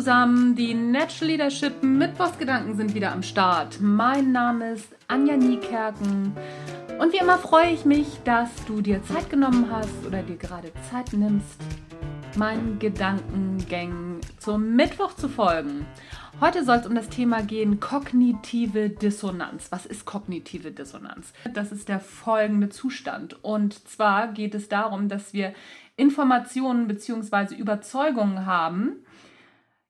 zusammen, die Natural Leadership Mittwochsgedanken sind wieder am Start. Mein Name ist Anja Niekerken und wie immer freue ich mich, dass du dir Zeit genommen hast oder dir gerade Zeit nimmst, meinen Gedankengängen zum Mittwoch zu folgen. Heute soll es um das Thema gehen, kognitive Dissonanz. Was ist kognitive Dissonanz? Das ist der folgende Zustand. Und zwar geht es darum, dass wir Informationen bzw. Überzeugungen haben,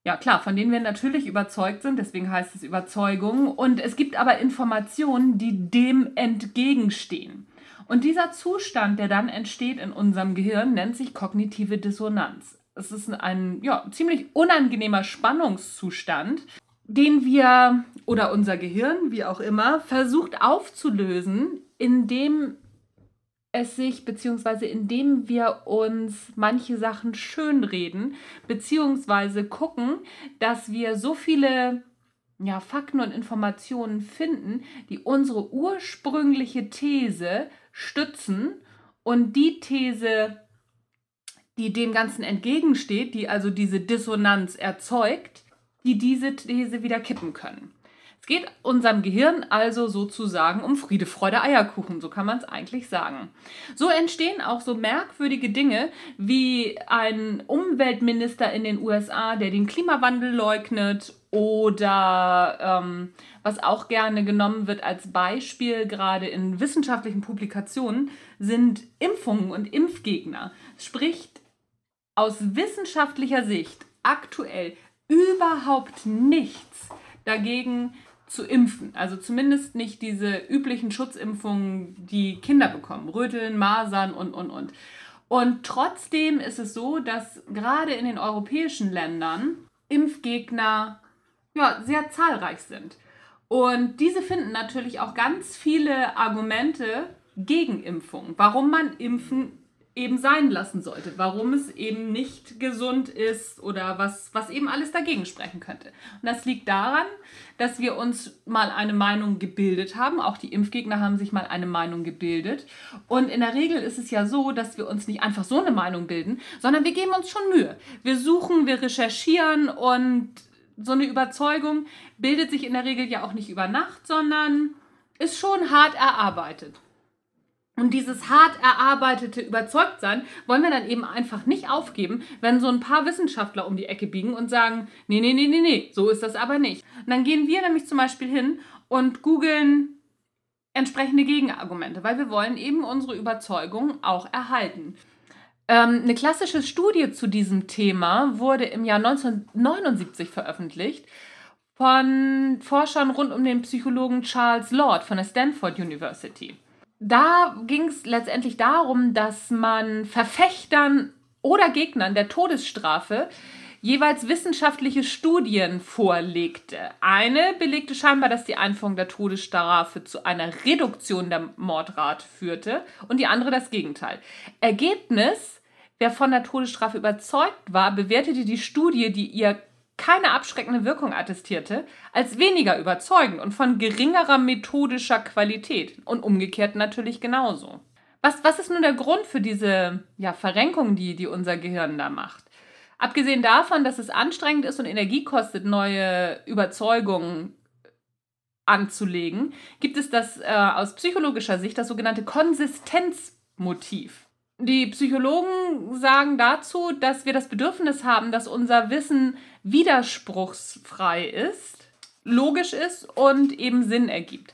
ja, klar, von denen wir natürlich überzeugt sind, deswegen heißt es Überzeugung. Und es gibt aber Informationen, die dem entgegenstehen. Und dieser Zustand, der dann entsteht in unserem Gehirn, nennt sich kognitive Dissonanz. Es ist ein ja, ziemlich unangenehmer Spannungszustand, den wir oder unser Gehirn, wie auch immer, versucht aufzulösen, indem es sich, beziehungsweise indem wir uns manche Sachen schönreden, beziehungsweise gucken, dass wir so viele ja, Fakten und Informationen finden, die unsere ursprüngliche These stützen und die These, die dem Ganzen entgegensteht, die also diese Dissonanz erzeugt, die diese These wieder kippen können. Es geht unserem Gehirn also sozusagen um Friede, Freude, Eierkuchen, so kann man es eigentlich sagen. So entstehen auch so merkwürdige Dinge wie ein Umweltminister in den USA, der den Klimawandel leugnet oder ähm, was auch gerne genommen wird als Beispiel, gerade in wissenschaftlichen Publikationen, sind Impfungen und Impfgegner. Spricht aus wissenschaftlicher Sicht aktuell überhaupt nichts dagegen, zu impfen. Also zumindest nicht diese üblichen Schutzimpfungen, die Kinder bekommen. Röteln, Masern und, und, und. Und trotzdem ist es so, dass gerade in den europäischen Ländern Impfgegner ja, sehr zahlreich sind. Und diese finden natürlich auch ganz viele Argumente gegen Impfung, warum man impfen eben sein lassen sollte, warum es eben nicht gesund ist oder was, was eben alles dagegen sprechen könnte. Und das liegt daran, dass wir uns mal eine Meinung gebildet haben. Auch die Impfgegner haben sich mal eine Meinung gebildet. Und in der Regel ist es ja so, dass wir uns nicht einfach so eine Meinung bilden, sondern wir geben uns schon Mühe. Wir suchen, wir recherchieren und so eine Überzeugung bildet sich in der Regel ja auch nicht über Nacht, sondern ist schon hart erarbeitet. Und dieses hart erarbeitete Überzeugtsein wollen wir dann eben einfach nicht aufgeben, wenn so ein paar Wissenschaftler um die Ecke biegen und sagen, nee, nee, nee, nee, nee, so ist das aber nicht. Und dann gehen wir nämlich zum Beispiel hin und googeln entsprechende Gegenargumente, weil wir wollen eben unsere Überzeugung auch erhalten. Ähm, eine klassische Studie zu diesem Thema wurde im Jahr 1979 veröffentlicht von Forschern rund um den Psychologen Charles Lord von der Stanford University da ging es letztendlich darum, dass man Verfechtern oder Gegnern der Todesstrafe jeweils wissenschaftliche Studien vorlegte. Eine belegte scheinbar, dass die Einführung der Todesstrafe zu einer Reduktion der Mordrate führte und die andere das Gegenteil. Ergebnis, wer von der Todesstrafe überzeugt war, bewertete die Studie, die ihr keine abschreckende Wirkung attestierte, als weniger überzeugend und von geringerer methodischer Qualität und umgekehrt natürlich genauso. Was, was ist nun der Grund für diese ja, Verrenkung, die, die unser Gehirn da macht? Abgesehen davon, dass es anstrengend ist und Energie kostet, neue Überzeugungen anzulegen, gibt es das äh, aus psychologischer Sicht das sogenannte Konsistenzmotiv. Die Psychologen sagen dazu, dass wir das Bedürfnis haben, dass unser Wissen widerspruchsfrei ist, logisch ist und eben Sinn ergibt.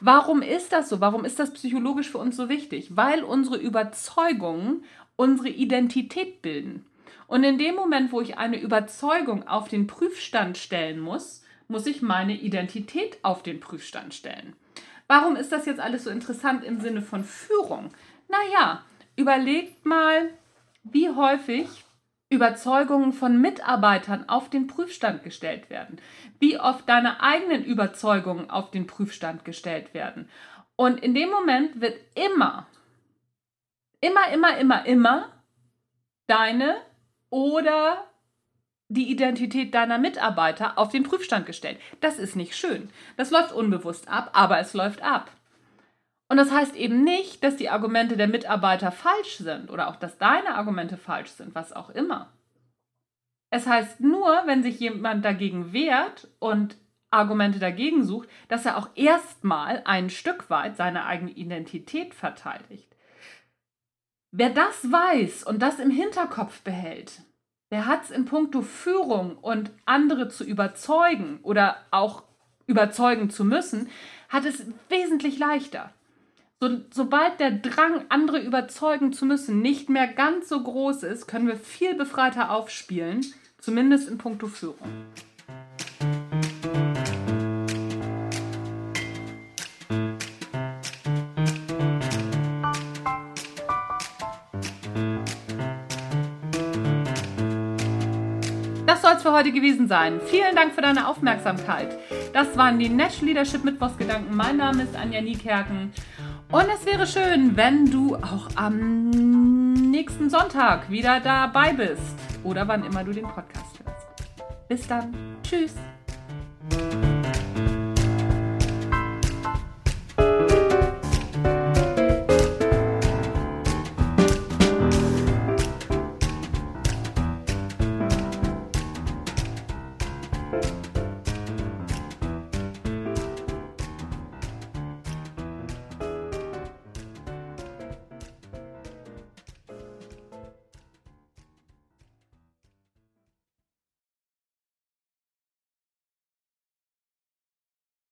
Warum ist das so? Warum ist das psychologisch für uns so wichtig? Weil unsere Überzeugungen unsere Identität bilden. Und in dem Moment, wo ich eine Überzeugung auf den Prüfstand stellen muss, muss ich meine Identität auf den Prüfstand stellen. Warum ist das jetzt alles so interessant im Sinne von Führung? Naja, überlegt mal, wie häufig Überzeugungen von Mitarbeitern auf den Prüfstand gestellt werden, wie oft deine eigenen Überzeugungen auf den Prüfstand gestellt werden. Und in dem Moment wird immer, immer, immer, immer, immer deine oder die Identität deiner Mitarbeiter auf den Prüfstand gestellt. Das ist nicht schön. Das läuft unbewusst ab, aber es läuft ab. Und das heißt eben nicht, dass die Argumente der Mitarbeiter falsch sind oder auch, dass deine Argumente falsch sind, was auch immer. Es heißt nur, wenn sich jemand dagegen wehrt und Argumente dagegen sucht, dass er auch erstmal ein Stück weit seine eigene Identität verteidigt. Wer das weiß und das im Hinterkopf behält, der hat es in puncto Führung und andere zu überzeugen oder auch überzeugen zu müssen, hat es wesentlich leichter. So, sobald der Drang, andere überzeugen zu müssen, nicht mehr ganz so groß ist, können wir viel befreiter aufspielen, zumindest in puncto Führung. Das soll es für heute gewesen sein. Vielen Dank für deine Aufmerksamkeit. Das waren die Natural Leadership Mittwochsgedanken. Mein Name ist Anja Niekerken. Und es wäre schön, wenn du auch am nächsten Sonntag wieder dabei bist. Oder wann immer du den Podcast hörst. Bis dann. Tschüss.